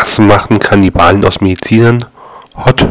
Was machen Kannibalen aus Medizinern? Hot